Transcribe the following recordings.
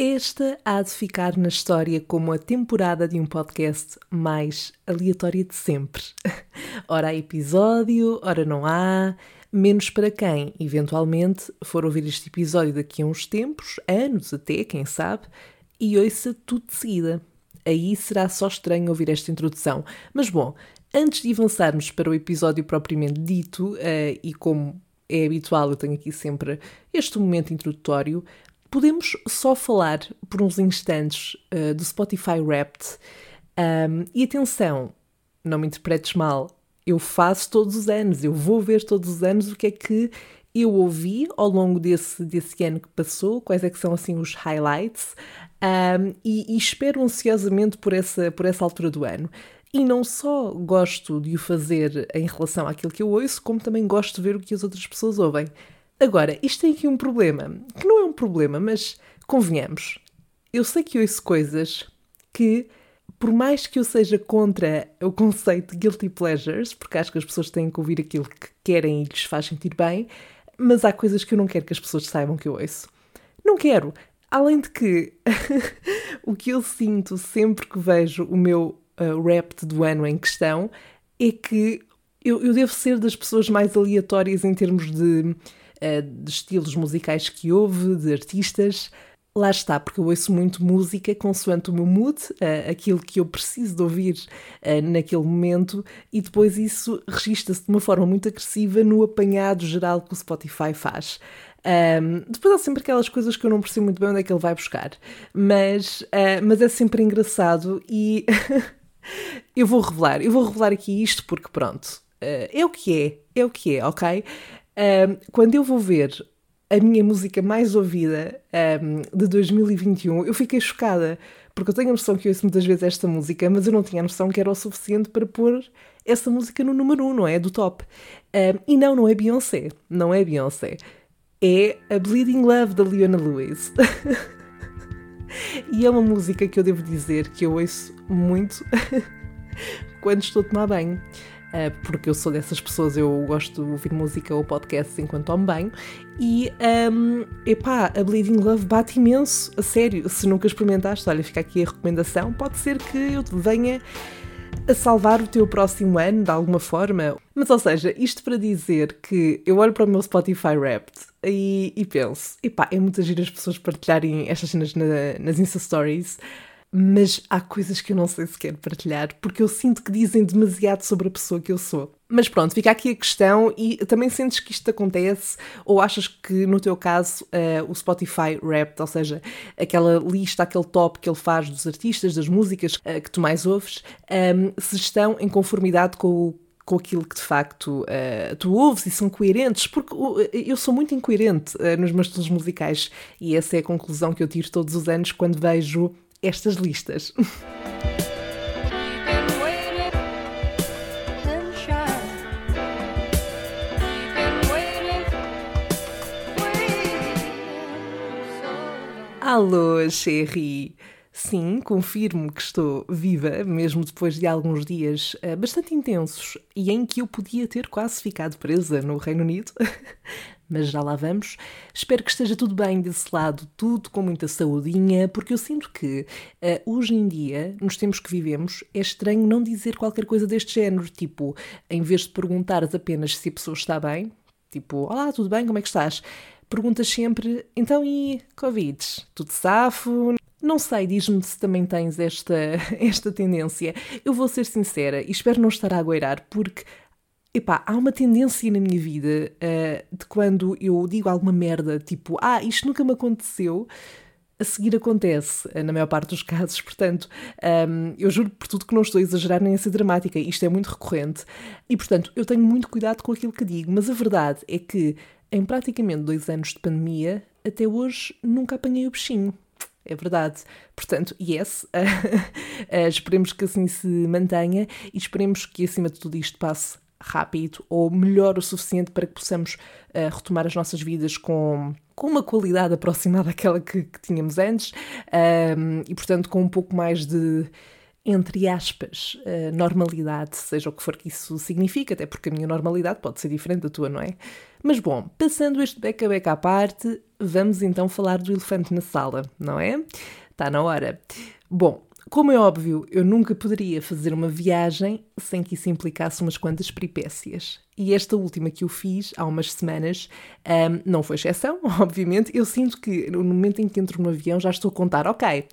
Esta há de ficar na história como a temporada de um podcast mais aleatória de sempre. Ora há episódio, ora não há, menos para quem, eventualmente, for ouvir este episódio daqui a uns tempos, anos até, quem sabe, e ouça tudo de seguida. Aí será só estranho ouvir esta introdução. Mas bom, antes de avançarmos para o episódio propriamente dito, uh, e como é habitual, eu tenho aqui sempre este momento introdutório, podemos só falar por uns instantes uh, do Spotify Wrapped. Um, e atenção, não me interpretes mal, eu faço todos os anos, eu vou ver todos os anos o que é que eu ouvi ao longo desse, desse ano que passou, quais é que são assim os highlights, um, e, e, espero ansiosamente por essa, por essa altura do ano. E não só gosto de o fazer em relação àquilo que eu ouço, como também gosto de ver o que as outras pessoas ouvem. Agora, isto tem aqui um problema, que não é um problema, mas convenhamos. Eu sei que ouço coisas que, por mais que eu seja contra o conceito de guilty pleasures, porque acho que as pessoas têm que ouvir aquilo que querem e lhes faz sentir bem, mas há coisas que eu não quero que as pessoas saibam que eu ouço. Não quero. Além de que o que eu sinto sempre que vejo o meu uh, rap do ano em questão é que eu, eu devo ser das pessoas mais aleatórias em termos de de estilos musicais que houve, de artistas. Lá está, porque eu ouço muito música consoante o meu mood, uh, aquilo que eu preciso de ouvir uh, naquele momento, e depois isso registra-se de uma forma muito agressiva no apanhado geral que o Spotify faz. Um, depois há sempre aquelas coisas que eu não percebo muito bem onde é que ele vai buscar, mas, uh, mas é sempre engraçado e eu vou revelar, eu vou revelar aqui isto porque pronto, é o que é, é o que é, ok? Um, quando eu vou ver a minha música mais ouvida um, de 2021, eu fiquei chocada, porque eu tenho a noção que ouço muitas vezes esta música, mas eu não tinha a noção que era o suficiente para pôr essa música no número 1, um, não é? Do top. Um, e não, não é Beyoncé. Não é Beyoncé. É a Bleeding Love da Leona Lewis. e é uma música que eu devo dizer que eu ouço muito quando estou a tomar banho. Uh, porque eu sou dessas pessoas, eu gosto de ouvir música ou podcasts enquanto tomo banho. E, um, epá, a Bleeding Love bate imenso, a sério. Se nunca experimentaste, olha, fica aqui a recomendação. Pode ser que eu te venha a salvar o teu próximo ano de alguma forma. Mas, ou seja, isto para dizer que eu olho para o meu Spotify Wrapped e, e penso, epá, é muito agir as pessoas partilharem estas cenas na, nas Insta Stories mas há coisas que eu não sei se quero partilhar porque eu sinto que dizem demasiado sobre a pessoa que eu sou. Mas pronto, fica aqui a questão e também sentes que isto acontece ou achas que no teu caso uh, o Spotify Wrapped, ou seja, aquela lista, aquele top que ele faz dos artistas, das músicas uh, que tu mais ouves, um, ehm, se estão em conformidade com o com aquilo que de facto uh, tu ouves e são coerentes, porque eu sou muito incoerente uh, nos meus estilos musicais e essa é a conclusão que eu tiro todos os anos quando vejo estas listas. Alô, Sherry! Sim, confirmo que estou viva, mesmo depois de alguns dias uh, bastante intensos e em que eu podia ter quase ficado presa no Reino Unido. mas já lá vamos. Espero que esteja tudo bem desse lado, tudo com muita saudinha, porque eu sinto que uh, hoje em dia, nos tempos que vivemos, é estranho não dizer qualquer coisa deste género. Tipo, em vez de perguntares apenas se a pessoa está bem, tipo, olá, tudo bem, como é que estás? Perguntas sempre, então e Covid? Tudo safo? Não sei, diz-me se também tens esta, esta tendência. Eu vou ser sincera e espero não estar a agueirar, porque Epá, há uma tendência na minha vida uh, de quando eu digo alguma merda, tipo, ah, isto nunca me aconteceu, a seguir acontece, uh, na maior parte dos casos. Portanto, um, eu juro por tudo que não estou a exagerar nem a ser dramática, isto é muito recorrente. E, portanto, eu tenho muito cuidado com aquilo que digo, mas a verdade é que, em praticamente dois anos de pandemia, até hoje nunca apanhei o bichinho. É verdade. Portanto, yes, uh, esperemos que assim se mantenha e esperemos que, acima de tudo isto, passe rápido ou melhor o suficiente para que possamos uh, retomar as nossas vidas com, com uma qualidade aproximada àquela que, que tínhamos antes um, e, portanto, com um pouco mais de entre aspas, normalidade, seja o que for que isso signifique, até porque a minha normalidade pode ser diferente da tua, não é? Mas bom, passando este beca-beca à parte, vamos então falar do elefante na sala, não é? Está na hora. Bom, como é óbvio, eu nunca poderia fazer uma viagem sem que isso implicasse umas quantas peripécias. E esta última que eu fiz há umas semanas um, não foi exceção, obviamente. Eu sinto que no momento em que entro no avião já estou a contar, ok,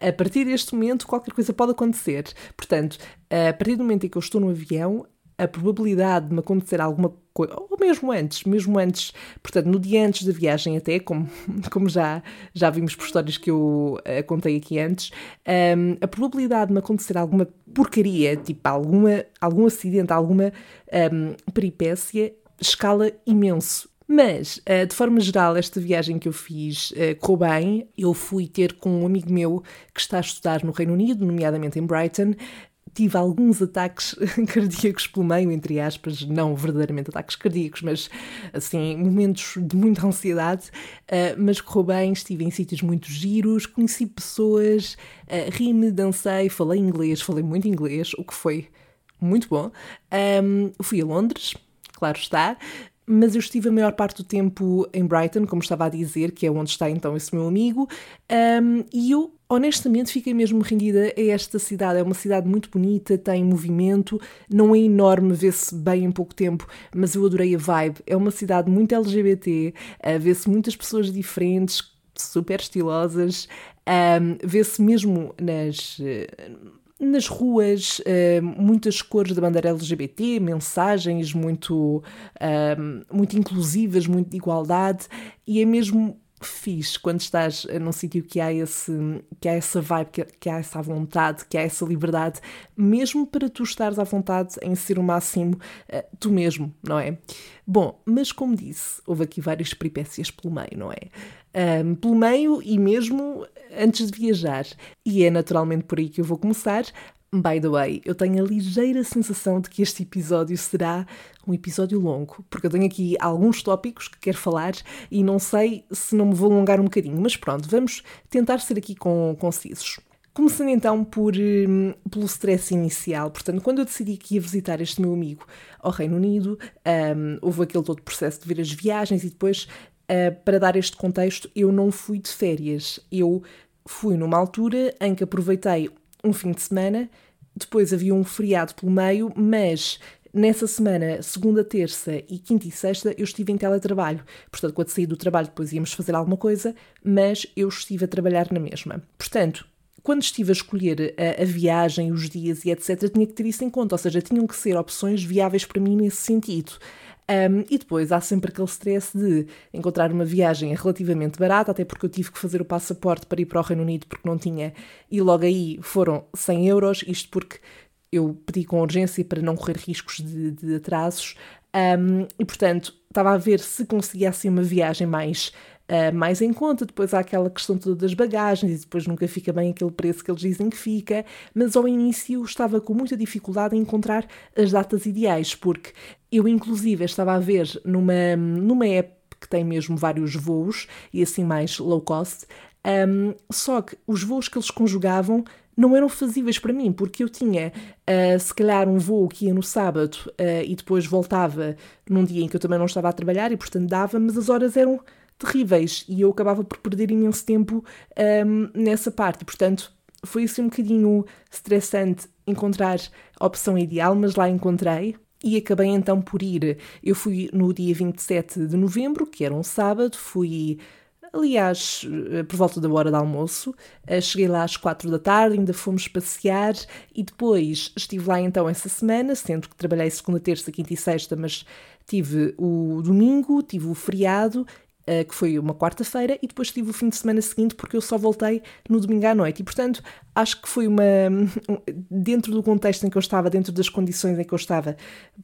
a partir deste momento qualquer coisa pode acontecer. Portanto, a partir do momento em que eu estou no avião, a probabilidade de me acontecer alguma coisa, ou mesmo antes, mesmo antes, portanto, no dia antes da viagem até, como, como já, já vimos por histórias que eu uh, contei aqui antes, um, a probabilidade de me acontecer alguma porcaria, tipo alguma, algum acidente, alguma um, peripécia, escala imenso. Mas, uh, de forma geral, esta viagem que eu fiz uh, correu bem. Eu fui ter com um amigo meu que está a estudar no Reino Unido, nomeadamente em Brighton, tive alguns ataques cardíacos pelo meio, entre aspas, não verdadeiramente ataques cardíacos, mas assim, momentos de muita ansiedade, uh, mas correu bem, estive em sítios muito giros, conheci pessoas, uh, ri-me, dancei, falei inglês, falei muito inglês, o que foi muito bom. Um, fui a Londres, claro está, mas eu estive a maior parte do tempo em Brighton, como estava a dizer, que é onde está então esse meu amigo, um, e eu honestamente fiquei mesmo rendida a esta cidade. É uma cidade muito bonita, tem movimento, não é enorme, vê-se bem em pouco tempo, mas eu adorei a vibe. É uma cidade muito LGBT, uh, vê-se muitas pessoas diferentes, super estilosas, um, vê-se mesmo nas. Uh, nas ruas, uh, muitas cores da bandeira LGBT, mensagens muito, uh, muito inclusivas, muito de igualdade, e é mesmo fixe quando estás num sítio que há esse que há essa vibe, que, que há essa vontade, que há essa liberdade, mesmo para tu estares à vontade em ser o máximo uh, tu mesmo, não é? Bom, mas como disse, houve aqui várias peripécias pelo meio, não é? Um, pelo meio e mesmo antes de viajar. E é naturalmente por aí que eu vou começar. By the way, eu tenho a ligeira sensação de que este episódio será um episódio longo, porque eu tenho aqui alguns tópicos que quero falar e não sei se não me vou alongar um bocadinho, mas pronto, vamos tentar ser aqui com, concisos. Começando então por, um, pelo stress inicial. Portanto, quando eu decidi que ia visitar este meu amigo ao Reino Unido, um, houve aquele todo processo de ver as viagens e depois, uh, para dar este contexto, eu não fui de férias. Eu fui numa altura em que aproveitei um fim de semana, depois havia um feriado pelo meio, mas nessa semana, segunda, terça e quinta e sexta, eu estive em teletrabalho. Portanto, quando saí do trabalho, depois íamos fazer alguma coisa, mas eu estive a trabalhar na mesma. Portanto, quando estive a escolher a, a, viagem, os dias e etc., tinha que ter isso em conta, ou seja, tinham que ser opções viáveis para mim nesse sentido. Um, e depois há sempre aquele stress de encontrar uma viagem relativamente barata, até porque eu tive que fazer o passaporte para ir para o Reino Unido porque não tinha, e logo aí foram 100 euros, isto porque eu pedi com urgência para não correr riscos de, de atrasos, um, e portanto estava a ver se conseguia assim uma viagem mais uh, mais em conta. Depois há aquela questão toda das bagagens e depois nunca fica bem aquele preço que eles dizem que fica. Mas ao início estava com muita dificuldade em encontrar as datas ideais, porque eu, inclusive, estava a ver numa, numa app que tem mesmo vários voos e assim mais low cost. Um, só que os voos que eles conjugavam não eram fazíveis para mim, porque eu tinha, uh, se calhar, um voo que ia no sábado uh, e depois voltava num dia em que eu também não estava a trabalhar e, portanto, dava, mas as horas eram terríveis e eu acabava por perder imenso tempo um, nessa parte. Portanto, foi assim um bocadinho estressante encontrar a opção ideal, mas lá encontrei. E acabei então por ir. Eu fui no dia 27 de novembro, que era um sábado, fui aliás, eh, por volta da hora do almoço. Eh, cheguei lá às quatro da tarde, ainda fomos passear e depois estive lá então essa semana, sendo que trabalhei segunda, terça, quinta e sexta, mas tive o domingo, tive o feriado Uh, que foi uma quarta-feira, e depois tive o fim de semana seguinte, porque eu só voltei no domingo à noite. E, portanto, acho que foi uma. Dentro do contexto em que eu estava, dentro das condições em que eu estava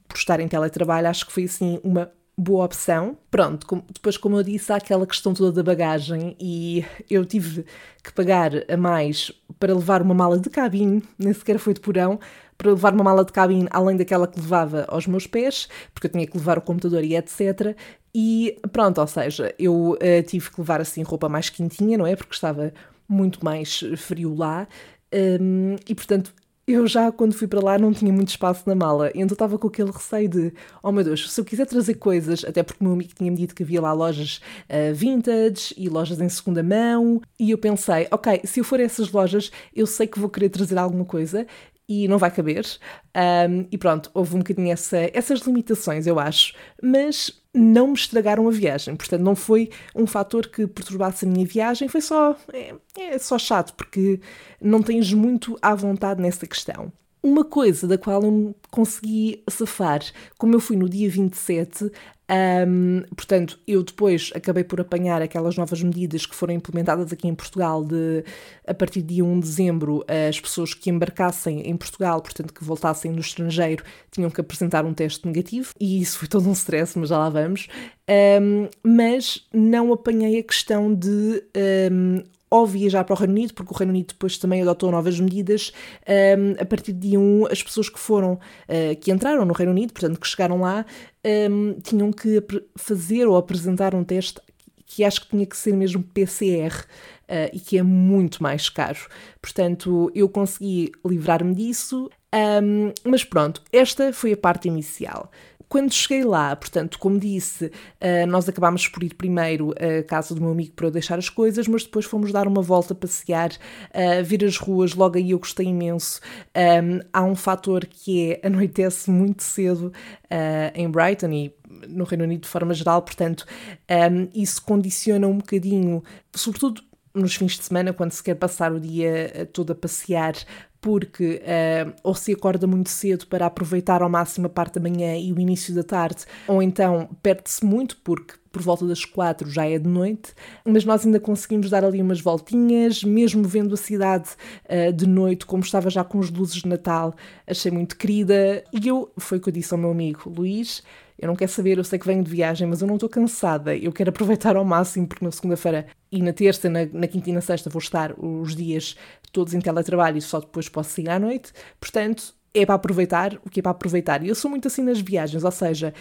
por estar em teletrabalho, acho que foi assim uma boa opção. Pronto, com, depois, como eu disse, há aquela questão toda da bagagem e eu tive que pagar a mais para levar uma mala de cabine, nem sequer foi de porão, para levar uma mala de cabine além daquela que levava aos meus pés, porque eu tinha que levar o computador e etc. E pronto, ou seja, eu uh, tive que levar assim roupa mais quentinha, não é? Porque estava muito mais frio lá. Um, e portanto, eu já, quando fui para lá, não tinha muito espaço na mala, então estava com aquele receio de: oh meu Deus, se eu quiser trazer coisas, até porque o meu amigo tinha-me dito que havia lá lojas uh, vintage e lojas em segunda mão, e eu pensei: ok, se eu for a essas lojas, eu sei que vou querer trazer alguma coisa e não vai caber. Um, e pronto, houve um bocadinho essa, essas limitações, eu acho. Mas não me estragaram a viagem. Portanto, não foi um fator que perturbasse a minha viagem, foi só. É, é só chato, porque não tens muito à vontade nessa questão. Uma coisa da qual eu consegui safar, como eu fui no dia 27, um, portanto, eu depois acabei por apanhar aquelas novas medidas que foram implementadas aqui em Portugal de, a partir de dia 1 de dezembro, as pessoas que embarcassem em Portugal, portanto, que voltassem do estrangeiro, tinham que apresentar um teste negativo, e isso foi todo um stress, mas já lá vamos. Um, mas não apanhei a questão de um, ou viajar para o Reino Unido, porque o Reino Unido depois também adotou novas medidas. Um, a partir de dia 1, as pessoas que foram, uh, que entraram no Reino Unido, portanto, que chegaram lá, um, tinham que fazer ou apresentar um teste que acho que tinha que ser mesmo PCR uh, e que é muito mais caro. Portanto, eu consegui livrar-me disso, um, mas pronto, esta foi a parte inicial. Quando cheguei lá, portanto, como disse, uh, nós acabámos por ir primeiro à casa do meu amigo para eu deixar as coisas, mas depois fomos dar uma volta, passear, uh, ver as ruas. Logo aí eu gostei imenso. Um, há um fator que é anoitece muito cedo uh, em Brighton e no Reino Unido de forma geral, portanto, um, isso condiciona um bocadinho, sobretudo nos fins de semana, quando se quer passar o dia todo a passear, porque uh, ou se acorda muito cedo para aproveitar ao máximo a parte da manhã e o início da tarde, ou então perde-se muito porque por volta das quatro já é de noite, mas nós ainda conseguimos dar ali umas voltinhas, mesmo vendo a cidade uh, de noite, como estava já com as luzes de Natal, achei muito querida. E eu, foi o que eu disse ao meu amigo Luís, eu não quero saber, eu sei que venho de viagem, mas eu não estou cansada, eu quero aproveitar ao máximo, porque na segunda-feira e na terça, na, na quinta e na sexta vou estar os dias todos em teletrabalho e só depois posso sair à noite, portanto é para aproveitar o que é para aproveitar. E eu sou muito assim nas viagens, ou seja,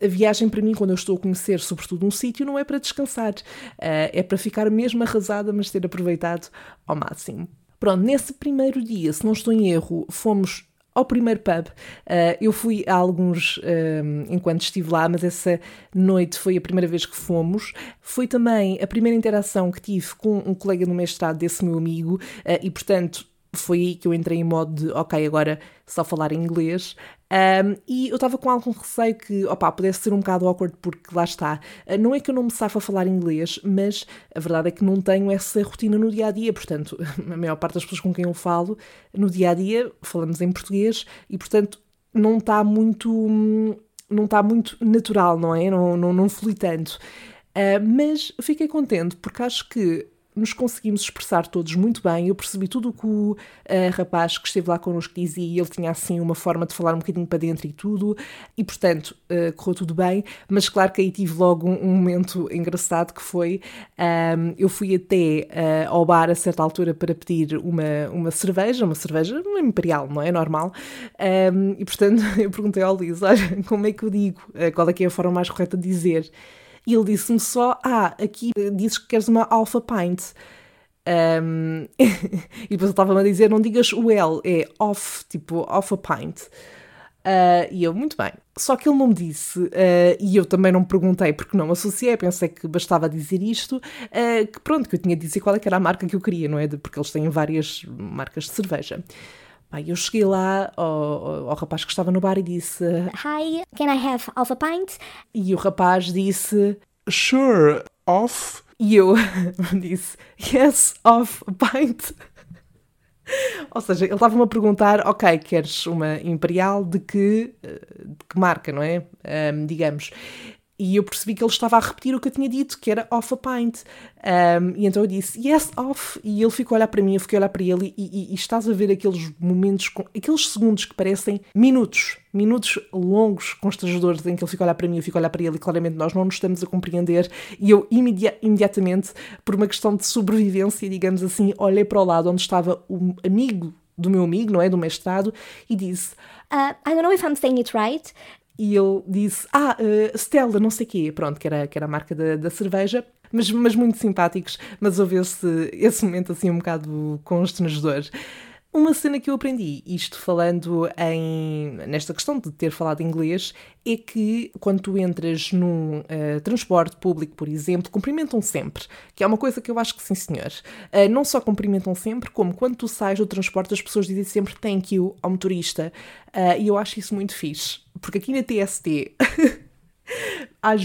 a viagem para mim, quando eu estou a conhecer sobretudo um sítio, não é para descansar, uh, é para ficar mesmo arrasada, mas ter aproveitado ao máximo. Pronto, nesse primeiro dia, se não estou em erro, fomos ao primeiro pub. Uh, eu fui a alguns uh, enquanto estive lá, mas essa noite foi a primeira vez que fomos. Foi também a primeira interação que tive com um colega no mestrado desse meu amigo, uh, e portanto foi aí que eu entrei em modo de, ok, agora só falar inglês. Um, e eu estava com algum receio que, opá, pudesse ser um bocado awkward, porque lá está. Uh, não é que eu não me safa a falar inglês, mas a verdade é que não tenho essa rotina no dia a dia. Portanto, a maior parte das pessoas com quem eu falo no dia a dia falamos em português e, portanto, não está muito. Não está muito natural, não é? Não, não, não flui tanto. Uh, mas fiquei contente porque acho que nos conseguimos expressar todos muito bem. Eu percebi tudo o que o uh, rapaz que esteve lá connosco dizia e ele tinha assim uma forma de falar um bocadinho para dentro e tudo, e portanto uh, correu tudo bem. Mas claro que aí tive logo um, um momento engraçado que foi: um, ehm, eu fui até uh, ao bar a certa altura para pedir uma, uma cerveja, uma cerveja imperial, não é? Normal. Um, ehm, e portanto eu perguntei ao Liz: olha, como é que eu digo? qual é que é a forma mais correta de dizer? E ele disse-me só: Ah, aqui dizes que queres uma Alpha Pint. Um, e depois ele estava-me a dizer: Não digas o L, é off, tipo off a pint. Uh, e eu, muito bem. Só que ele não me disse, uh, e eu também não me perguntei porque não associei, pensei que bastava dizer isto, uh, que pronto, que eu tinha de dizer qual é era a marca que eu queria, não é? Porque eles têm várias marcas de cerveja. Eu cheguei lá ao, ao, rapaz que estava no bar e disse: Hi, can I have half a pint? E o rapaz disse: Sure, off. E eu disse: Yes, off a pint. Ou seja, ele estava-me a perguntar: Ok, queres uma imperial de que, eh, de que marca, não é? Um, digamos e eu percebi que ele estava a repetir o que eu tinha dito, que era off a pint. Um, e então eu disse, yes, off. E ele ficou a olhar para mim, eu fiquei a olhar para ele, e, e, e estás a ver aqueles momentos, aqueles segundos que parecem minutos, minutos longos, constrangedores, em que ele fica a olhar para mim, eu fico a olhar para ele, e claramente nós não nos estamos a compreender. E eu imedi imediatamente, por uma questão de sobrevivência, digamos assim, olhei para o lado onde estava o amigo do meu amigo, não é? Do mestrado, e disse: uh, I don't know if I'm saying it right, e ele disse: Ah, uh, Stella, não sei o quê, pronto, que era, que era a marca da, da cerveja, mas, mas muito simpáticos, mas houve esse, esse momento assim um bocado constrangedor. Uma cena que eu aprendi, isto falando em, nesta questão de ter falado inglês, é que quando tu entras num uh, transporte público, por exemplo, cumprimentam sempre, que é uma coisa que eu acho que sim, senhor. Uh, não só cumprimentam sempre, como quando tu sais do transporte, as pessoas dizem sempre thank you ao motorista. Uh, e eu acho isso muito fixe, porque aqui na TST. às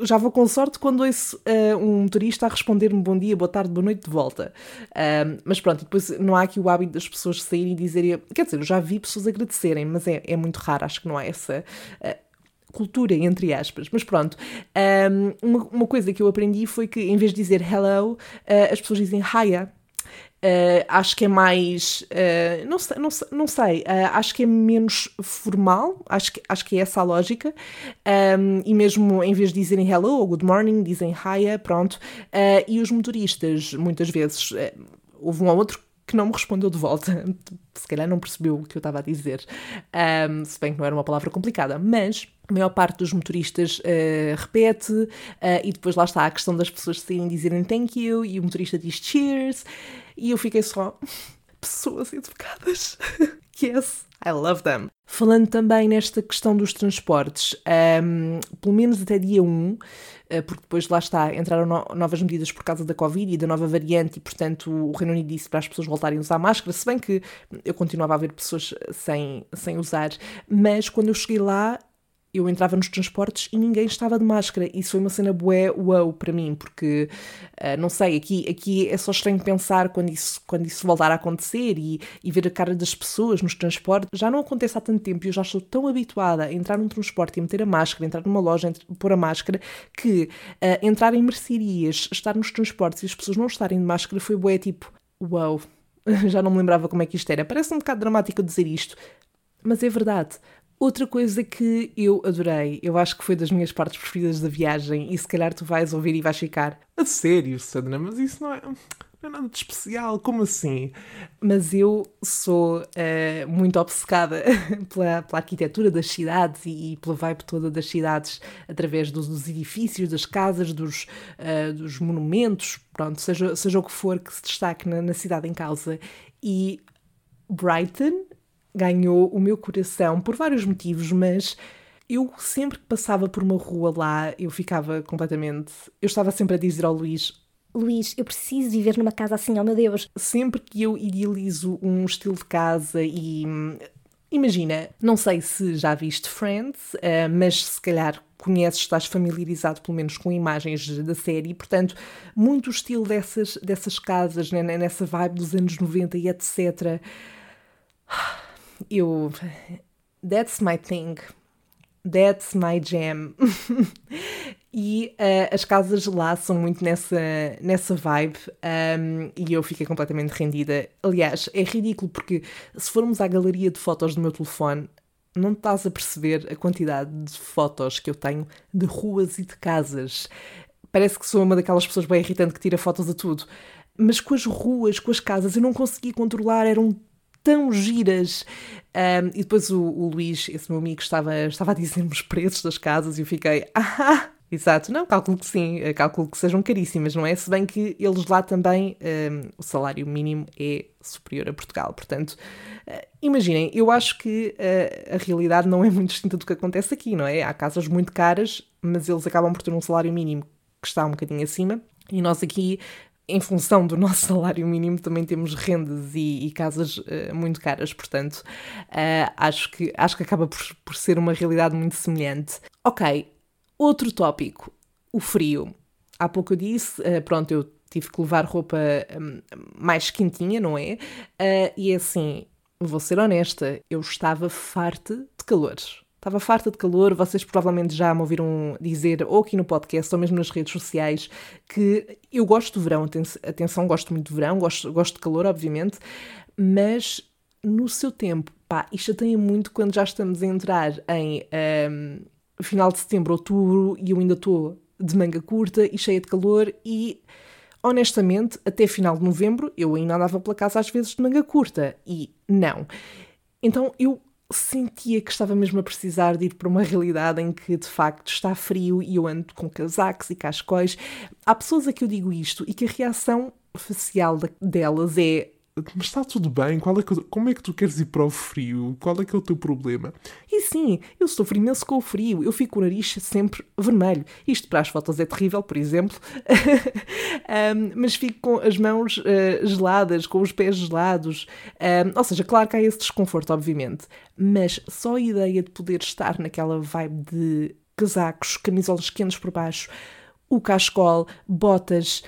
já vou com sorte quando ouço uh, um turista a responder-me bom dia, boa tarde, boa noite de volta. Uh, mas pronto, depois não há aqui o hábito das pessoas saírem e dizerem. Quer dizer, eu já vi pessoas agradecerem, mas é, é muito raro, acho que não há essa. Uh, cultura, entre aspas. Mas pronto, um, uma, uma, coisa que eu aprendi foi que em vez de dizer hello, as pessoas dizem hiya. Uh, acho que é mais. Uh, não sei, não, não sei uh, acho que é menos formal, acho que, acho que é essa a lógica. Um, e mesmo em vez de dizerem hello ou good morning, dizem hiya, pronto. e os motoristas, muitas vezes, houve um ou outro que não me respondeu de volta. Se calhar não percebeu o que eu estava a dizer. Um, se bem que não era uma palavra complicada, mas a maior parte dos motoristas uh, repete, uh, e depois lá está a questão das pessoas saírem dizerem thank you, e o motorista diz cheers, e eu fiquei só, pessoas educadas. yes, I love them. Falando também nesta questão dos transportes, um, pelo menos até dia 1, eh, porque depois lá está, entraram no novas medidas por causa da Covid e da nova variante, e portanto o Reino Unido disse para as pessoas voltarem a usar máscara, se bem que eu continuava a ver pessoas sem, sem usar, mas quando eu cheguei lá eu entrava nos transportes e ninguém estava de máscara. Isso foi uma cena bué wow para mim, porque, uh, não sei, aqui, aqui é só estranho pensar quando isso, quando isso voltar a acontecer e, e ver a cara das pessoas nos transportes. Já não acontece há tanto tempo e eu já estou tão habituada a entrar num transporte e meter a máscara, entrar numa loja, e pôr a máscara, que uh, entrar em mercearias, estar nos transportes e as pessoas não estarem de máscara foi bué tipo, wow, já não me lembrava como é que isto era. Parece um bocado dramático dizer isto, mas é verdade. Outra coisa que eu adorei, eu acho que foi das minhas partes preferidas da viagem, e se calhar tu vais ouvir e vais ficar a sério, Sandra, mas isso não é, não é nada de especial, como assim? Mas eu sou uh, muito obcecada pela, pela, arquitetura das cidades e, e, pela vibe toda das cidades, através dos, dos edifícios, das casas, dos, uh, dos monumentos, pronto, seja, seja o que for que se destaque na, na cidade em causa. E Brighton ganhou o meu coração por vários motivos, mas eu sempre que passava por uma rua lá, eu ficava completamente. Eu estava sempre a dizer ao Luís: Luís, eu preciso viver numa casa assim, oh meu Deus. Sempre que eu idealizo um estilo de casa e. Imagina, não sei se já viste Friends, uh, mas se calhar conheces, estás familiarizado pelo menos com imagens da série, portanto, muito o estilo dessas, dessas casas, né, nessa vibe dos anos 90 e etc eu. That's my thing. That's my jam. e uh, as casas lá são muito nessa, nessa vibe um, e eu fiquei completamente rendida. Aliás, é ridículo porque se formos à galeria de fotos do meu telefone, não estás a perceber a quantidade de fotos que eu tenho de ruas e de casas. Parece que sou uma daquelas pessoas bem irritante que tira fotos a tudo. Mas com as ruas, com as casas, eu não conseguia controlar, eram tão giras. Um, e depois o, o, Luís, esse meu amigo, estava, estava a dizer-me os preços das casas e eu fiquei, ah, exato, não, calculo que sim, eh, calculo que sejam caríssimas, não é? Se bem que eles lá também, um, o salário mínimo é superior a Portugal, portanto, uh, imaginem, eu acho que uh, a realidade não é muito distinta do que acontece aqui, não é? Há casas muito caras, mas eles acabam por ter um salário mínimo que está um bocadinho acima, e nós aqui em função do nosso salário mínimo, também temos rendas e, e casas uh, muito caras, portanto, uh, acho, que, acho que acaba por, por ser uma realidade muito semelhante. Ok, outro tópico, o frio. Há pouco eu disse, uh, pronto, eu tive que levar roupa um, mais quentinha, não é? e assim, vou ser honesta, eu estava farta de calores. Estava farta de calor, vocês provavelmente já me ouviram dizer, ou aqui no podcast, ou mesmo nas redes sociais, que eu gosto do verão, atenção, gosto muito do verão, gosto, gosto de calor, obviamente, mas no seu tempo, pá, isto tem muito quando já estamos a entrar em um, final de setembro, outubro, e eu ainda estou de manga curta e cheia de calor e honestamente, até final de novembro eu ainda andava pela casa às vezes de manga curta e não. Então eu sentia que estava mesmo a precisar de ir para uma realidade em que de facto está frio e eu ando com casacos e cascóis. Há pessoas a que eu digo isto e que a reação facial delas é mas está tudo bem, qual é que, como é que tu queres ir para o frio? Qual é que é o teu problema? E sim, eu sofro imenso com o frio, eu fico com o nariz sempre vermelho. Isto para as fotos é terrível, por exemplo, um, mas fico com as mãos uh, geladas, com os pés gelados. Um, ou seja, claro que há esse desconforto, obviamente, mas só a ideia de poder estar naquela vibe de casacos, camisolas quentes por baixo, o cascol, botas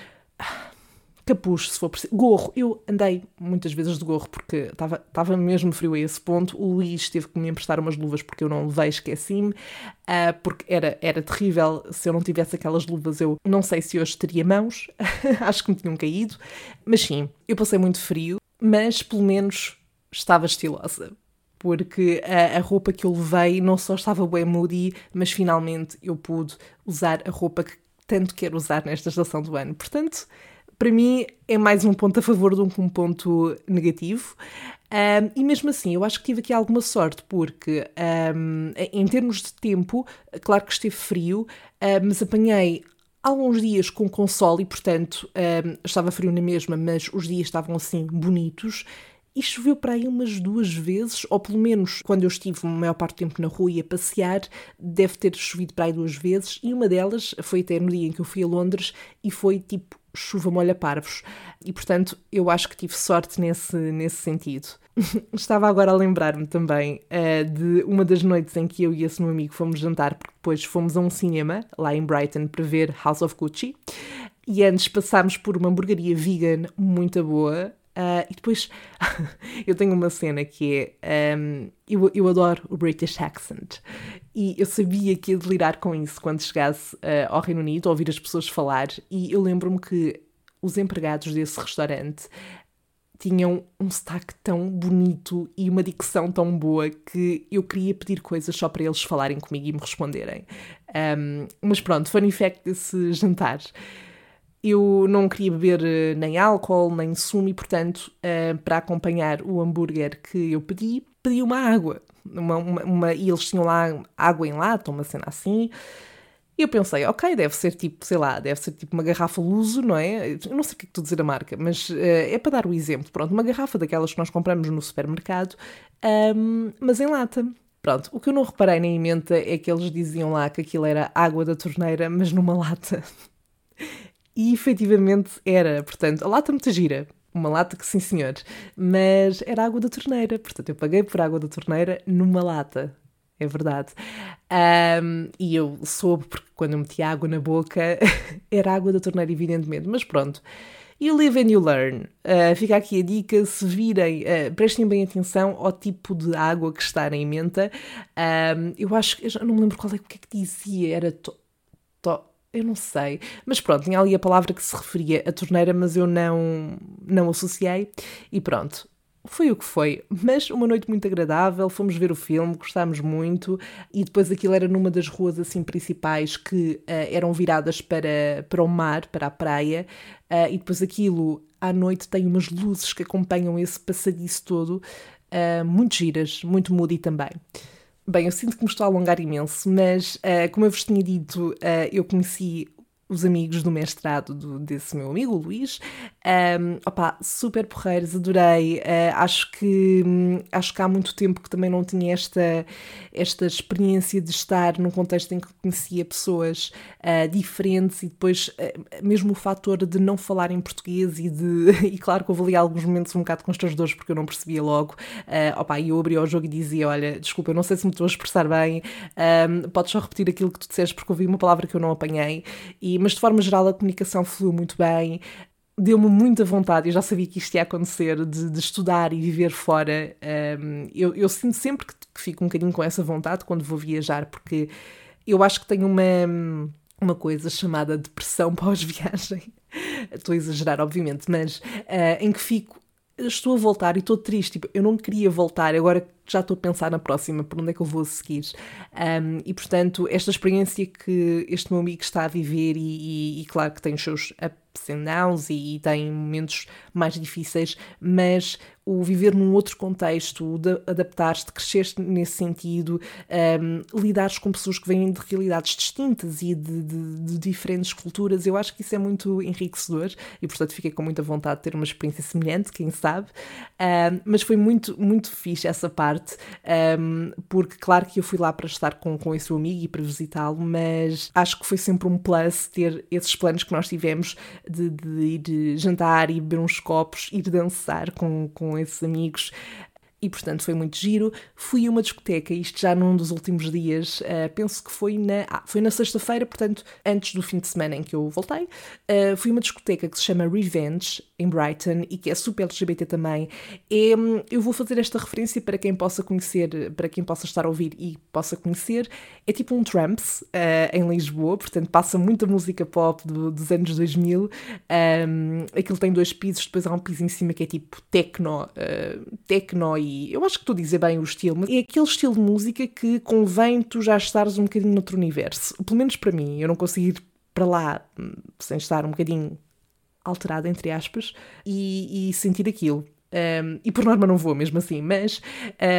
capuz, se for preciso. Gorro. Eu andei muitas vezes de gorro porque estava mesmo frio a esse ponto. O Luís teve que me emprestar umas luvas porque eu não levei, esqueci-me. Uh, porque era, era terrível. Se eu não tivesse aquelas luvas, eu não sei se hoje teria mãos. Acho que me tinham caído. Mas sim, eu passei muito frio, mas pelo menos estava estilosa. Porque a, a roupa que eu levei não só estava bem moody, mas finalmente eu pude usar a roupa que tanto quero usar nesta estação do ano. Portanto, para mim é mais um ponto a favor do que um ponto negativo. Um, e mesmo assim, eu acho que tive aqui alguma sorte, porque um, em termos de tempo, claro que esteve frio, mas apanhei alguns dias com console e, portanto, estava frio na mesma, mas os dias estavam assim bonitos. E choveu para aí umas duas vezes, ou pelo menos quando eu estive a maior parte do tempo na rua e a passear, deve ter chovido para aí duas vezes, e uma delas foi até no dia em que eu fui a Londres e foi tipo chuva molha parvos. E portanto, eu acho que tive sorte nesse, nesse sentido. Estava agora a lembrar-me também uh, de uma das noites em que eu e esse meu amigo fomos jantar, porque depois fomos a um cinema lá em Brighton para ver House of Gucci. E antes passámos por uma hamburgueria vegan muito boa. Uh, e depois eu tenho uma cena que é um, eu, eu adoro o British accent e eu sabia que ia delirar com isso quando chegasse uh, ao Reino Unido, ouvir as pessoas falar, e eu lembro-me que os empregados desse restaurante tinham um sotaque tão bonito e uma dicção tão boa que eu queria pedir coisas só para eles falarem comigo e me responderem. Um, mas pronto, funny fact desse jantar. Eu não queria beber uh, nem álcool, nem sumo e, portanto, uh, para acompanhar o hambúrguer que eu pedi, pedi uma água. Uma, uma, uma, e eles tinham lá água em lata, uma cena assim. E eu pensei, ok, deve ser tipo, sei lá, deve ser tipo uma garrafa luso, não é? Eu não sei o que é estou a dizer a marca, mas uh, é para dar o exemplo. Pronto, uma garrafa daquelas que nós compramos no supermercado, um, mas em lata. Pronto, o que eu não reparei nem em mente é que eles diziam lá que aquilo era água da torneira, mas numa lata. E efetivamente era, portanto, a lata muito gira, uma lata que sim senhor, mas era água da torneira, portanto eu paguei por água da torneira numa lata, é verdade. Um, e eu soube, porque quando eu meti água na boca, era água da torneira, evidentemente, mas pronto. You live and you learn. Uh, fica aqui a dica: se virem, uh, prestem bem atenção ao tipo de água que está em menta. Um, eu acho que, eu não me lembro qual é, o que é que dizia, era. To, eu não sei. Mas pronto, tinha ali a palavra que se referia à torneira, mas eu não, não associei. E pronto, foi o que foi, mas uma noite muito agradável. Fomos ver o filme, gostámos muito, e depois aquilo era numa das ruas assim principais que uh, eram viradas para, para o mar, para a praia, uh, e depois aquilo à noite tem umas luzes que acompanham esse passadiço todo, uh, muito giras, muito moody também. Bem, eu sinto que me estou a alongar imenso, mas uh, como eu vos tinha dito, uh, eu conheci os amigos do mestrado do, desse meu amigo, o Luís. Um, opa, super porreiros, adorei. Uh, acho, que, um, acho que há muito tempo que também não tinha esta, esta experiência de estar num contexto em que conhecia pessoas uh, diferentes e depois uh, mesmo o fator de não falar em português e de. e claro que houve ali alguns momentos um bocado constrangedores porque eu não percebia logo. Uh, opa, e eu abri o jogo e dizia: Olha, desculpa, eu não sei se me estou a expressar bem, um, podes só repetir aquilo que tu disseste porque ouvi uma palavra que eu não apanhei. E, mas de forma geral a comunicação fluiu muito bem, deu-me muita vontade, eu já sabia que isto ia acontecer, de, de estudar e viver fora. Um, eu, eu, sinto sempre que, que, fico um bocadinho com essa vontade quando vou viajar, porque eu acho que tenho uma, uma coisa chamada depressão pós-viagem. Estou a exagerar, obviamente, mas uh, em que fico estou a voltar e estou triste. Tipo, eu não queria voltar, agora já estou a pensar na próxima, por onde é que eu vou seguir. Um, e portanto, esta experiência que este meu amigo está a viver, e, e, e claro que tem os seus ups e, e tem momentos mais difíceis, mas o viver num outro contexto, de adaptar-te, cresceste nesse sentido, um, lidares com pessoas que vêm de realidades distintas e de, de, de, diferentes culturas, eu acho que isso é muito enriquecedor e, portanto, fiquei com muita vontade de ter uma experiência semelhante, quem sabe. Um, mas foi muito, muito fixe essa parte, um, porque, claro que eu fui lá para estar com, com esse amigo e para visitá-lo, mas acho que foi sempre um plus ter esses planos que nós tivemos de, de ir jantar e beber uns copos, ir dançar com, com com esses amigos e portanto foi muito giro. Fui a uma discoteca, isto já num dos últimos dias, uh, penso que foi na, ah, foi na sexta-feira, portanto, antes do fim de semana em que eu voltei. Uh, fui a uma discoteca que se chama Revenge, em Brighton, e que é super LGBT também. E, hum, eu vou fazer esta referência para quem possa conhecer, para quem possa estar a ouvir e possa conhecer. É tipo um Tramps uh, em Lisboa, portanto, passa muita música pop do, dos anos 2000. Um, aquilo tem dois pisos, depois há um piso em cima que é tipo techno, techno e eu acho que estou a dizer bem o estilo, mas é aquele estilo de música que convém tu já estares um bocadinho noutro universo. Pelo menos para mim, eu não consigo ir para lá hum, sem estar um bocadinho alterada, entre aspas, e, e sentir aquilo. Um, e por norma não vou mesmo assim, mas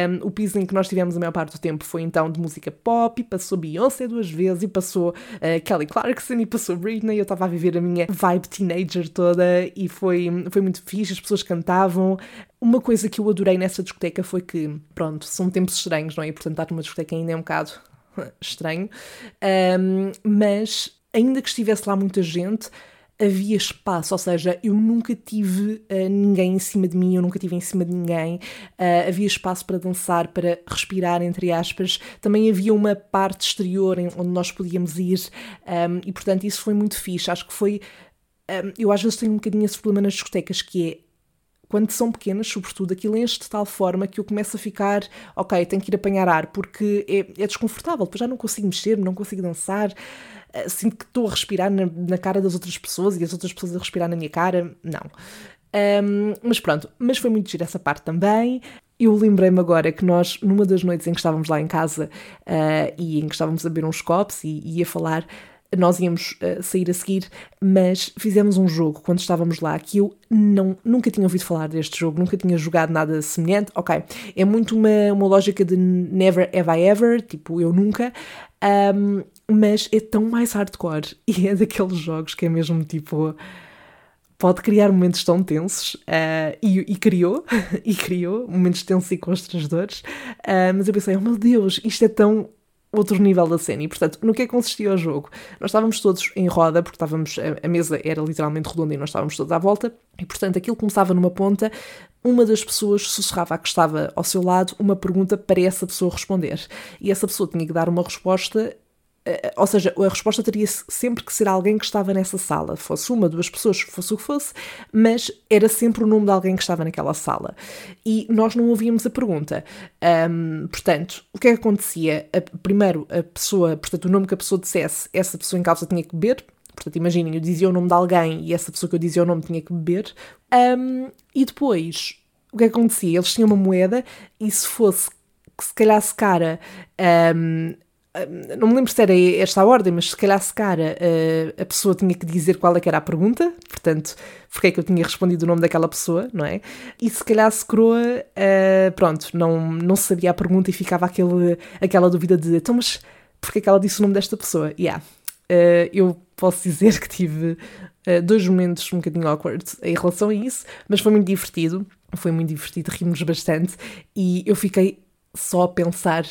um, o em que nós tivemos a maior parte do tempo foi então de música pop, e passou Beyoncé duas vezes, e passou uh, Kelly Clarkson, e passou Britney, eu estava a viver a minha vibe teenager toda, e foi, foi muito fixe, as pessoas cantavam. Uma coisa que eu adorei nessa discoteca foi que, pronto, são tempos estranhos, não é? E portanto estar numa discoteca ainda é um bocado estranho, um, mas ainda que estivesse lá muita gente, havia espaço, ou seja, eu nunca tive uh, ninguém em cima de mim, eu nunca tive em cima de ninguém, uh, havia espaço para dançar, para respirar, entre aspas, também havia uma parte exterior em, onde nós podíamos ir um, e, portanto, isso foi muito fixe. Acho que foi. Um, eu às vezes tenho um bocadinho esse problema nas discotecas que é quando são pequenas, sobretudo, aquilo enche de tal forma que eu começo a ficar, ok, tenho que ir apanhar ar, porque é, é desconfortável, depois já não consigo mexer, não consigo dançar, uh, sinto que estou a respirar na, na, cara das outras pessoas e as outras pessoas a respirar na minha cara, não. Um, mas pronto, mas foi muito giro essa parte também. Eu lembrei-me agora que nós, numa das noites em que estávamos lá em casa uh, e em que estávamos a beber uns copos e, e a falar, nós íamos uh, sair a seguir, mas fizemos um jogo quando estávamos lá que eu não, nunca tinha ouvido falar deste jogo, nunca tinha jogado nada semelhante. Ok, é muito uma, uma lógica de never have I ever, tipo eu nunca, um, mas é tão mais hardcore e é daqueles jogos que é mesmo tipo pode criar momentos tão tensos uh, e, e, criou, e criou momentos tensos e constrangedores, uh, mas eu pensei, oh meu Deus, isto é tão outro nível da cena. E, portanto, no que é que consistia o jogo? Nós estávamos todos em roda, porque estávamos, a, mesa era literalmente redonda e nós estávamos todos à volta, e, portanto, aquilo começava numa ponta, uma das pessoas sussurrava a que estava ao seu lado uma pergunta para essa pessoa responder. E essa pessoa tinha que dar uma resposta ou seja, a resposta teria sempre que ser alguém que estava nessa sala, fosse uma, duas pessoas, fosse o que fosse, mas era sempre o nome de alguém que estava naquela sala. E nós não ouvíamos a pergunta. Um, portanto, o que é que acontecia? A, primeiro, a pessoa, portanto, o nome que a pessoa dissesse, essa pessoa em causa tinha que beber. Portanto, imaginem, eu dizia o nome de alguém e essa pessoa que eu dizia o nome tinha que beber. Um, e depois, o que é que acontecia? Eles tinham uma moeda e se fosse que se calhasse cara um, não me lembro se era esta a ordem, mas se calhar se cara a, a pessoa tinha que dizer qual é que era a pergunta, portanto, porque é que eu tinha respondido o nome daquela pessoa, não é? E se calhar se coroa, uh, pronto, não, não sabia a pergunta e ficava aquele, aquela dúvida de então, mas porque é que ela disse o nome desta pessoa? Yeah. Uh, eu posso dizer que tive dois momentos um bocadinho awkward em relação a isso, mas foi muito divertido, foi muito divertido, rimos bastante e eu fiquei só a pensar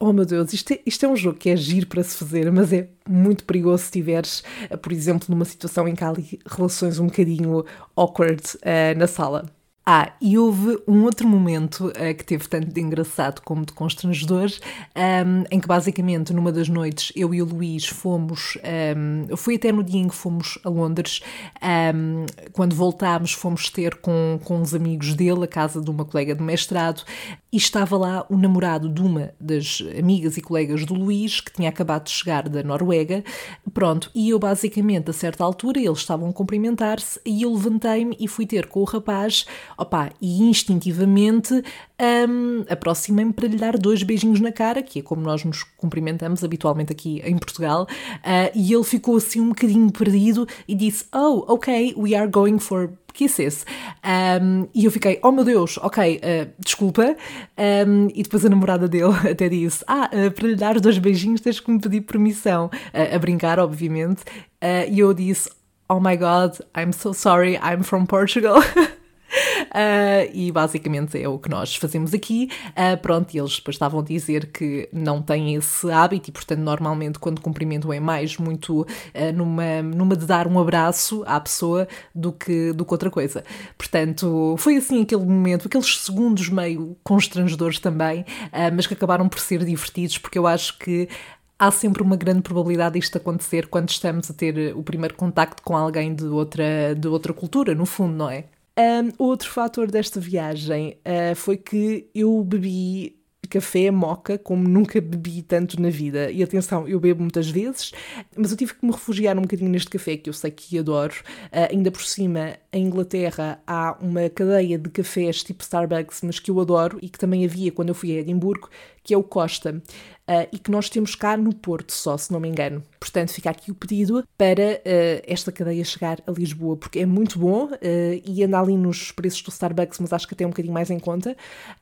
oh meu Deus, isto é, isto é um jogo que é giro para se fazer, mas é muito perigoso se estiveres, eh, por exemplo, numa situação em que há ali relações um bocadinho awkward uh, na sala. Ah, e houve um outro momento uh, que teve tanto de engraçado como de constrangedor, um, em que basicamente numa das noites eu e o Luís fomos, um, foi até no dia em que fomos a Londres, um, quando voltámos fomos ter com, com uns amigos dele, a casa de uma colega de mestrado, e estava lá o namorado de uma das amigas e colegas do Luís, que tinha acabado de chegar da Noruega. Pronto, e eu basicamente, a certa altura, eles estavam a cumprimentar-se e eu levantei-me e fui ter com o rapaz Opa, e instintivamente um, aproximei-me para lhe dar dois beijinhos na cara, que é como nós nos cumprimentamos habitualmente aqui em Portugal, uh, e ele ficou assim um bocadinho perdido e disse: Oh, ok, we are going for kisses. Um, e eu fiquei, oh meu Deus, ok, uh, desculpa. Um, e depois a namorada dele até disse: Ah, uh, para lhe dar dois beijinhos tens que me pedir permissão. Uh, a brincar, obviamente. e eu disse: Oh my god, I'm so sorry, I'm from Portugal. Uh, e basicamente é o que nós fazemos aqui. Uh, pronto, eles depois estavam a dizer que não têm esse hábito e, portanto, normalmente quando cumprimentam é mais muito uh, numa, numa de dar um abraço à pessoa do que, do que outra coisa. Portanto, foi assim aquele momento, aqueles segundos meio constrangedores também, mas que acabaram por ser divertidos, porque eu acho que há sempre uma grande probabilidade disto acontecer quando estamos a ter o primeiro contacto com alguém de outra, de outra cultura, no fundo, não é? Um, outro fator desta viagem uh, foi que eu bebi café moca como nunca bebi tanto na vida. E atenção, eu bebo muitas vezes, mas eu tive que me refugiar um bocadinho neste café que eu sei que adoro. Uh, ainda por cima, em Inglaterra há uma cadeia de cafés tipo Starbucks, mas que eu adoro e que também havia quando eu fui a Edimburgo, que é o Costa uh, e que nós temos cá no Porto só, se não me engano. Portanto, fica aqui o pedido para uh, esta cadeia chegar a Lisboa, porque é muito bom uh, e anda ali nos preços do Starbucks, mas acho que até é um bocadinho mais em conta.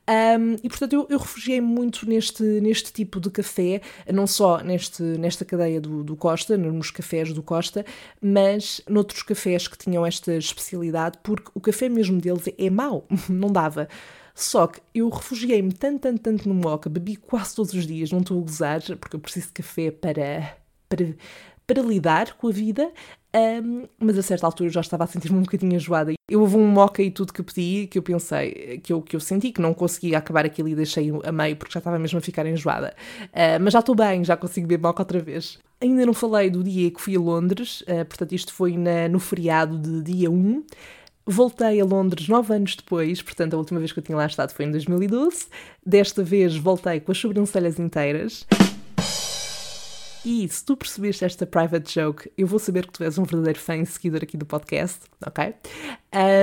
Um, e portanto, eu, eu refugiei muito neste, neste tipo de café, não só neste, nesta cadeia do, do Costa, nos cafés do Costa, mas noutros cafés que tinham esta especialidade, porque o café mesmo deles é mau, não dava. Só que eu refugiei-me tanto, tanto, tanto no moca, bebi quase todos os dias, não estou a gozar, porque eu preciso de café para, para, para lidar com a vida, um, mas a certa altura eu já estava a sentir-me um bocadinho enjoada. Eu houve um moca e tudo que pedi, que eu pensei, que eu, que eu senti que não conseguia acabar aquilo e deixei a meio, porque já estava mesmo a ficar enjoada. Uh, mas já estou bem, já consigo beber moca outra vez. Ainda não falei do dia que fui a Londres, uh, portanto isto foi na, no feriado de dia 1. Voltei a Londres nove anos depois, portanto a última vez que eu tinha lá estado foi em 2012. Desta vez voltei com as sobrancelhas inteiras. E se tu percebeste esta private joke, eu vou saber que tu és um verdadeiro fã e seguidor aqui do podcast, ok?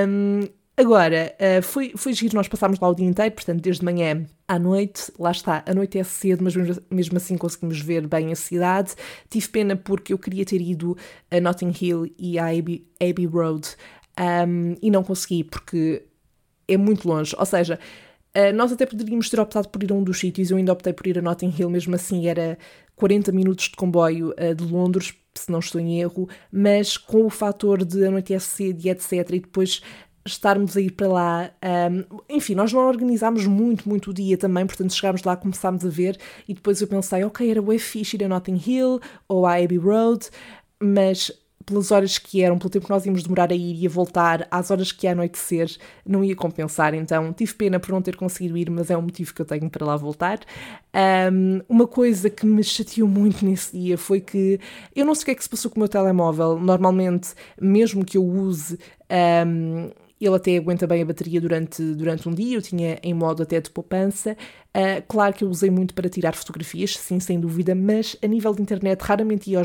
Um, agora, uh, foi, foi giro, nós passámos lá o dia inteiro, portanto, desde manhã à noite, lá está, a noite é cedo, mas mesmo assim conseguimos ver bem a cidade. Tive pena porque eu queria ter ido a Notting Hill e a Abbey, Abbey Road um, e não consegui porque é muito longe. Ou seja, uh, nós até poderíamos ter optado por ir a um dos sítios, eu ainda optei por ir a Notting Hill, mesmo assim era 40 minutos de comboio uh, de Londres, se não estou em erro, mas com o fator de anoitecer cedo e etc. e depois estarmos a ir para lá. Um, enfim, nós não organizámos muito, muito o dia também, portanto chegámos lá, começámos a ver e depois eu pensei, ok, era o fixe ir a Notting Hill ou a Abbey Road, mas pelas horas que eram, pelo tempo que nós íamos demorar a ir e a voltar, às horas que ia anoitecer, não ia compensar. Então tive pena por não ter conseguido ir, mas é um motivo que eu tenho para lá voltar. Um, uma coisa que me chateou muito nesse dia foi que eu não sei o que é que se passou com o meu telemóvel. Normalmente, mesmo que eu use. Um, ele até aguenta bem a bateria durante, durante um dia, eu tinha em modo até de poupança. Uh, claro que eu usei muito para tirar fotografias, sim, sem dúvida, mas a nível de internet raramente ia, uh,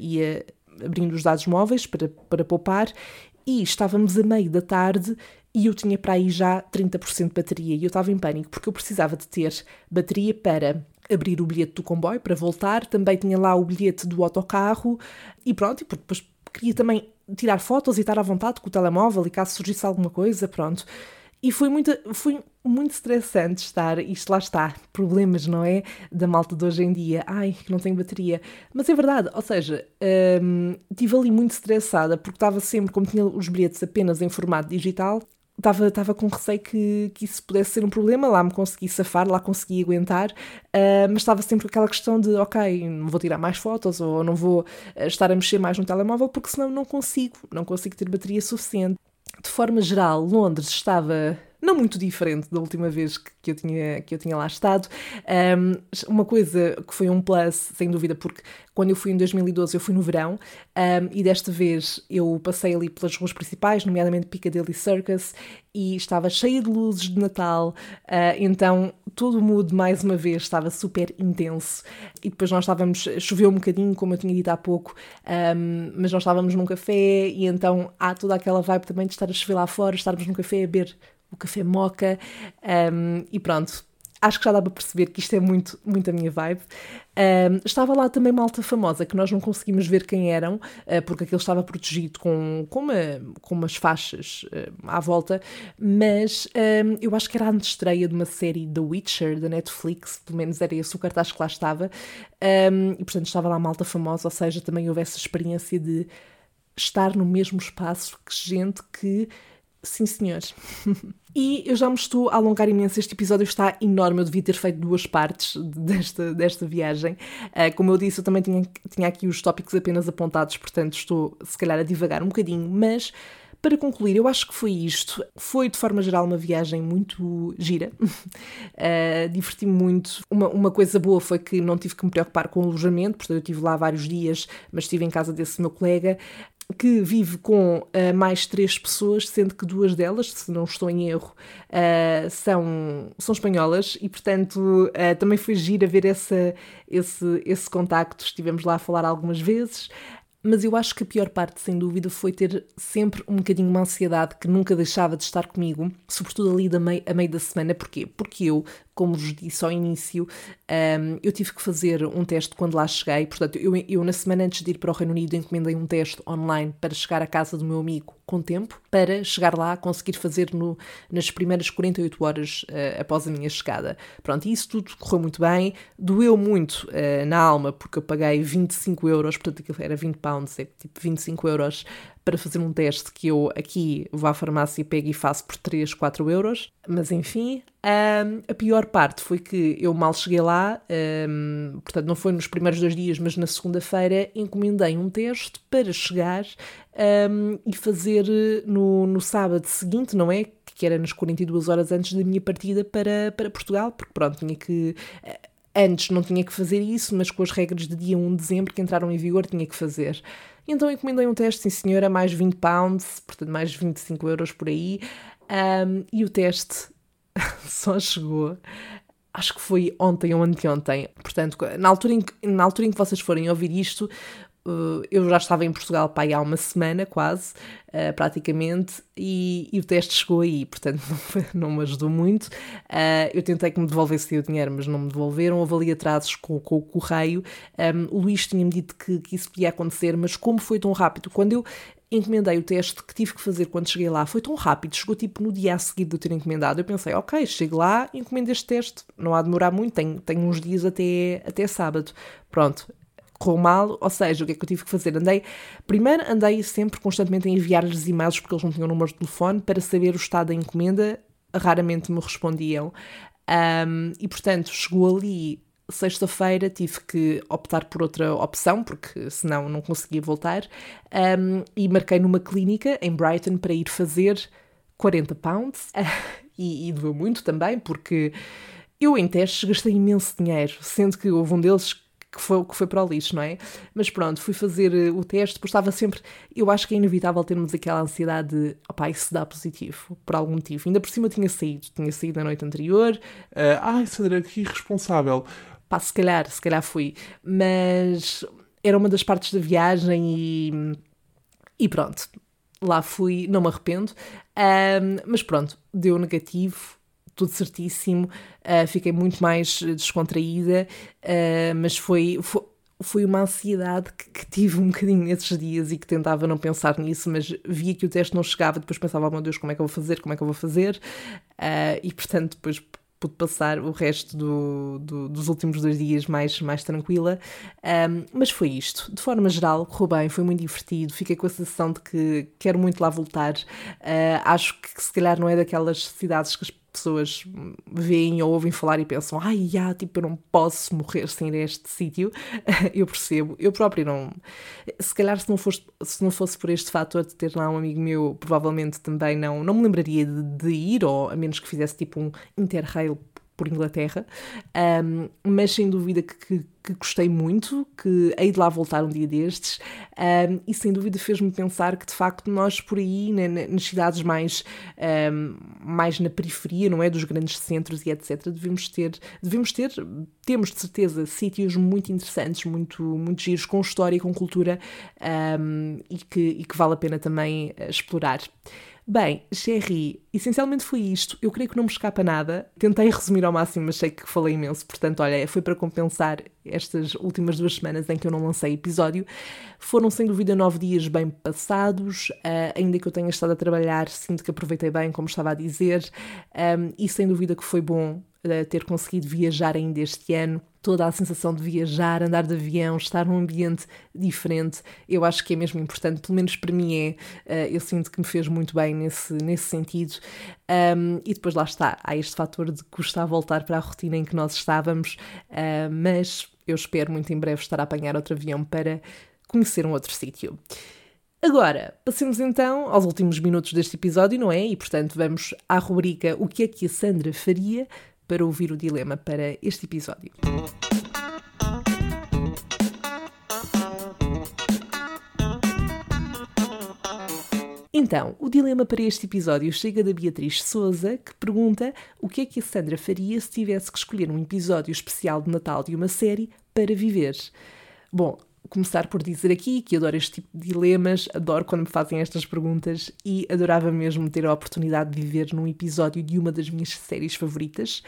ia abrindo os dados móveis para, para poupar e estávamos a meio da tarde e eu tinha para aí já 30% de bateria e eu estava em pânico porque eu precisava de ter bateria para abrir o bilhete do comboio para voltar, também tinha lá o bilhete do autocarro e pronto, e depois queria também tirar fotos e estar à vontade com o telemóvel e caso surgisse alguma coisa, pronto. E foi muito, foi muito estressante estar, isto lá está, problemas, não é? Da malta de hoje em dia. Ai, não tenho bateria. Mas é verdade, ou seja, hum, estive ali muito estressada porque estava sempre, como tinha os bilhetes apenas em formato digital, estava, estava com receio que, que isso pudesse ser um problema. Lá me consegui safar, lá consegui aguentar, uh, mas estava sempre com aquela questão de, ok, não vou tirar mais fotos ou não vou eh, estar a mexer mais no telemóvel porque senão não consigo, não consigo ter bateria suficiente de forma geral, Londres estava não muito diferente da última vez que eu tinha, que eu tinha lá estado. Um, uma coisa que foi um plus, sem dúvida, porque quando eu fui em 2012 eu fui no verão um, e desta vez eu passei ali pelas ruas principais, nomeadamente Piccadilly Circus, e estava cheia de luzes de Natal, uh, então todo o mood, mais uma vez, estava super intenso. E depois nós estávamos, choveu um bocadinho, como eu tinha dito há pouco, um, mas nós estávamos num café e então há toda aquela vibe também de estar a chover lá fora, estarmos num café a beber o café moca um, e pronto. Acho que já dá para perceber que isto é muito, muito a minha vibe. Um, estava lá também malta famosa, que nós não conseguimos ver quem eram, uh, porque aquilo estava protegido com, com, uma, com umas faixas uh, à volta, mas um, eu acho que era a estreia de uma série The Witcher, da Netflix, pelo menos era esse o cartaz que lá estava, um, e portanto estava lá malta famosa, ou seja, também houve essa experiência de estar no mesmo espaço que gente que Sim, senhores. e eu já me estou a alongar imenso. Este episódio está enorme. Eu devia ter feito duas partes desta, desta viagem. Uh, como eu disse, eu também tinha, tinha aqui os tópicos apenas apontados, portanto estou, se calhar, a divagar um bocadinho. Mas, para concluir, eu acho que foi isto. Foi, de forma geral, uma viagem muito gira. Uh, Diverti-me muito. Uma, uma coisa boa foi que não tive que me preocupar com o alojamento, portanto, eu estive lá vários dias, mas estive em casa desse meu colega que vive com uh, mais três pessoas, sendo que duas delas, se não estou em erro, uh, são, são espanholas e, portanto, uh, também foi giro a ver essa, esse, esse contacto. Estivemos lá a falar algumas vezes. Mas eu acho que a pior parte, sem dúvida, foi ter sempre um bocadinho uma ansiedade que nunca deixava de estar comigo, sobretudo ali da meio, a meio da semana. Porquê? Porque eu, como vos disse ao início, um, eu tive que fazer um teste quando lá cheguei. Portanto, eu, eu, na semana antes de ir para o Reino Unido, encomendei um teste online para chegar à casa do meu amigo com tempo, para chegar lá, conseguir fazer no, nas primeiras 48 horas uh, após a minha chegada. Pronto, isso tudo correu muito bem. Doeu muito uh, na alma, porque eu paguei 25 euros, portanto, aquilo era 20 pounds, é tipo 25 euros para fazer um teste que eu aqui vou à farmácia e pego e faço por 3, 4 euros. Mas enfim, um, a pior parte foi que eu mal cheguei lá, um, portanto não foi nos primeiros dois dias, mas na segunda-feira encomendei um teste para chegar um, e fazer no, no sábado seguinte, não é? Que era nas 42 horas antes da minha partida para, para Portugal, porque pronto, tinha que. Antes não tinha que fazer isso, mas com as regras de dia 1 de dezembro que entraram em vigor tinha que fazer. Então encomendei um teste, sim senhora, mais 20 pounds, portanto mais 25 euros por aí, um, e o teste só chegou acho que foi ontem ou anteontem. Portanto, na altura, em que, na altura em que vocês forem ouvir isto, eu já estava em Portugal aí há uma semana quase, uh, praticamente, e, e, o teste chegou aí, portanto não, não me ajudou muito. Uh, eu tentei que me devolvessem o dinheiro, mas não me devolveram. Houve ali atrasos com, com o correio. Um, o Luís tinha-me dito que, que isso podia acontecer, mas como foi tão rápido? Quando eu encomendei o teste que tive que fazer quando cheguei lá. Foi tão rápido, chegou tipo no dia a seguir de eu ter encomendado. Eu pensei, ok, chego lá, encomendo este teste, não há de demorar muito, tenho, tenho uns dias até, até sábado. Pronto, correu mal, ou seja, o que é que eu tive que fazer? Andei, primeiro andei sempre constantemente a enviar-lhes e-mails porque eles não tinham número de telefone para saber o estado da encomenda, raramente me respondiam. Um, e portanto, chegou ali sexta-feira tive que optar por outra opção, porque senão não conseguia voltar, um, e marquei numa clínica em Brighton para ir fazer 40 pounds, e, e doeu muito também, porque eu em testes gastei imenso dinheiro, sendo que houve um deles que foi, que foi para o lixo, não é? Mas pronto, fui fazer eh, o teste, porque estava sempre. Eu acho que é inevitável termos aquela ansiedade de, opá, isso dá positivo, por algum motivo. Ainda por cima tinha saído, tinha saído na noite anterior. Uh, ai, Sandra, que irresponsável. Pá, se calhar, se calhar fui. Mas era uma das partes da viagem e. E pronto, lá fui, não me arrependo. Um, mas pronto, deu negativo tudo certíssimo, uh, fiquei muito mais descontraída, uh, mas foi, foi, foi, uma ansiedade que, que, tive um bocadinho nesses dias e que tentava não pensar nisso, mas via que o teste não chegava, depois pensava, oh meu Deus, como é que eu vou fazer, como é que eu vou fazer, uh, e portanto depois pude passar o resto do, do, dos últimos dois dias mais, mais tranquila. Um, mas foi isto. De forma geral, correu bem, foi muito divertido. Fiquei com a sensação de que quero muito lá voltar. Uh, acho que se calhar não é daquelas cidades que as pessoas veem ou ouvem falar e pensam, ai, já, tipo, eu não posso morrer sem ir a este sítio. eu percebo, eu próprio não. Se calhar, se não, fosse, se não fosse por este fator de ter lá um amigo meu, provavelmente também não, não me lembraria de, de ir, ou a menos que fizesse tipo um interrail por Inglaterra, um, mas sem dúvida que, que, que, gostei muito, que hei de lá voltar um dia destes, um, e sem dúvida fez-me pensar que de facto nós por aí, né, nas cidades mais, um, mais na periferia, não é, dos grandes centros e etc, devemos ter, devemos ter, temos de certeza sítios muito interessantes, muito, muito giros, com história e com cultura, e, que, e que vale a pena também explorar. Bem, Sherry, essencialmente foi isto. Eu creio que não me escapa nada. Tentei resumir ao máximo, mas sei que falei imenso. Portanto, olha, foi para compensar estas últimas duas semanas em que eu não lancei episódio. Foram, sem dúvida, nove dias bem passados. Uh, ainda que eu tenha estado a trabalhar, sinto que aproveitei bem, como estava a dizer. Um, e sem dúvida que foi bom uh, ter conseguido viajar ainda este ano toda a sensação de viajar, andar de avião, estar num ambiente diferente, eu acho que é mesmo importante, pelo menos para mim é, uh, eu sinto que me fez muito bem nesse, nesse sentido. Um, e depois lá está, há este fator de custar voltar para a rotina em que nós estávamos, uh, mas eu espero muito em breve estar a apanhar outro avião para conhecer um outro sítio. Agora, passemos então aos últimos minutos deste episódio, não é? E portanto vamos à rubrica O que é que a Sandra faria para ouvir o dilema para este episódio. Então, o dilema para este episódio chega da Beatriz Souza, que pergunta o que é que a Sandra faria se tivesse que escolher um episódio especial de Natal de uma série para viver. Bom, começar por dizer aqui que adoro este tipo de dilemas, adoro quando me fazem estas perguntas e adorava mesmo ter a oportunidade de viver num episódio de uma das minhas séries favoritas.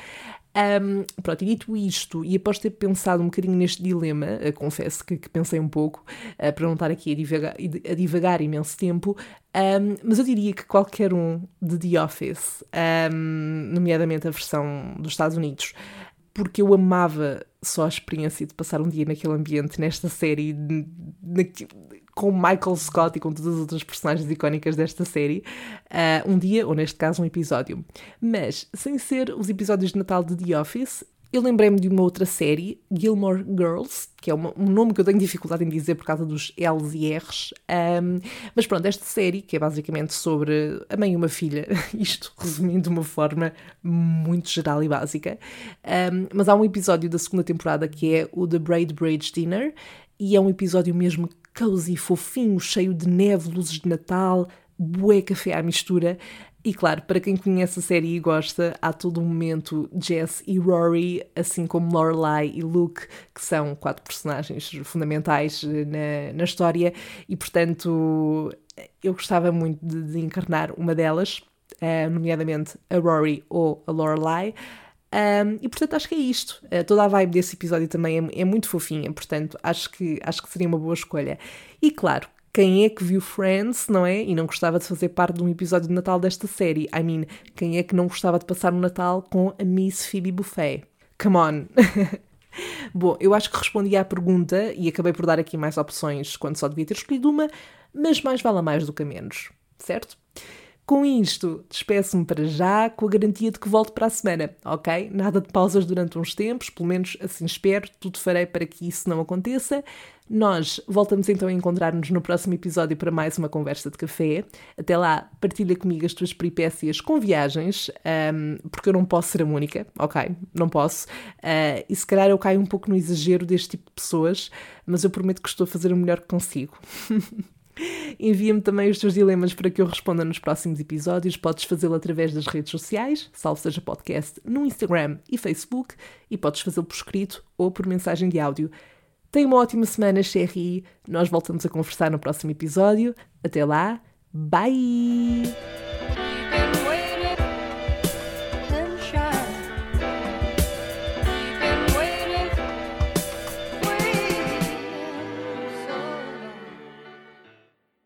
Um, pronto, e dito isto, e após ter pensado um bocadinho neste dilema, uh, confesso que, que, pensei um pouco, uh, para não estar aqui a divagar, a divagar imenso tempo, um, mas eu diria que qualquer um de The Office, um, nomeadamente a versão dos Estados Unidos, porque eu amava só a experiência de passar um dia naquele ambiente, nesta série, com Michael Scott e com todas as outras personagens icónicas desta série, uh, um dia, ou neste caso, um episódio. Mas, sem ser os episódios de Natal de The Office, eu lembrei-me de uma outra série, Gilmore Girls, que é uma, um nome que eu tenho dificuldade em dizer por causa dos L's e R's. Um, mas pronto, esta série, que é basicamente sobre a mãe e uma filha, isto resumindo de uma forma muito geral e básica. Um, mas há um episódio da segunda temporada que é o The Braid Bridge Dinner, e é um episódio mesmo cozy, fofinho, cheio de neve, luzes de Natal, bué café à mistura. E claro, para quem conhece a série e gosta, há todo um momento Jess e Rory, assim como Lorelai e Luke, que são quatro personagens fundamentais eh, na, na história, e portanto eu gostava muito de, de encarnar uma delas, uh, nomeadamente a Rory ou a Lorelai. Um, e portanto acho que é isto. Uh, toda a vibe desse episódio também é, é, muito fofinha, portanto acho que, acho que seria uma boa escolha. E claro, quem é que viu Friends, não é? E não gostava de fazer parte de um episódio de Natal desta série? I mean, quem é que não gostava de passar o Natal com a Miss Phoebe Buffet? Come on! Bom, eu acho que respondi à pergunta e acabei por dar aqui mais opções quando só devia ter escolhido uma, mas mais vale a mais do que a menos, certo? Com isto, despeço-me para já com a garantia de que volto para a semana, ok? Nada de pausas durante uns tempos, pelo menos assim espero, tudo farei para que isso não aconteça. Nós voltamos então a encontrar-nos no próximo episódio para mais uma conversa de café. Até lá, partilha comigo as tuas peripécias com viagens, um, porque eu não posso ser a única, ok? Não posso. Uh, e se calhar eu caio um pouco no exagero deste tipo de pessoas, mas eu prometo que estou a fazer o melhor que consigo. Envia-me também os teus dilemas para que eu responda nos próximos episódios. Podes fazê-lo através das redes sociais, salvo seja podcast, no Instagram e Facebook, e podes fazê-lo por escrito ou por mensagem de áudio. Tenha uma ótima semana, Sherry. Nós voltamos a conversar no próximo episódio. Até lá, bye!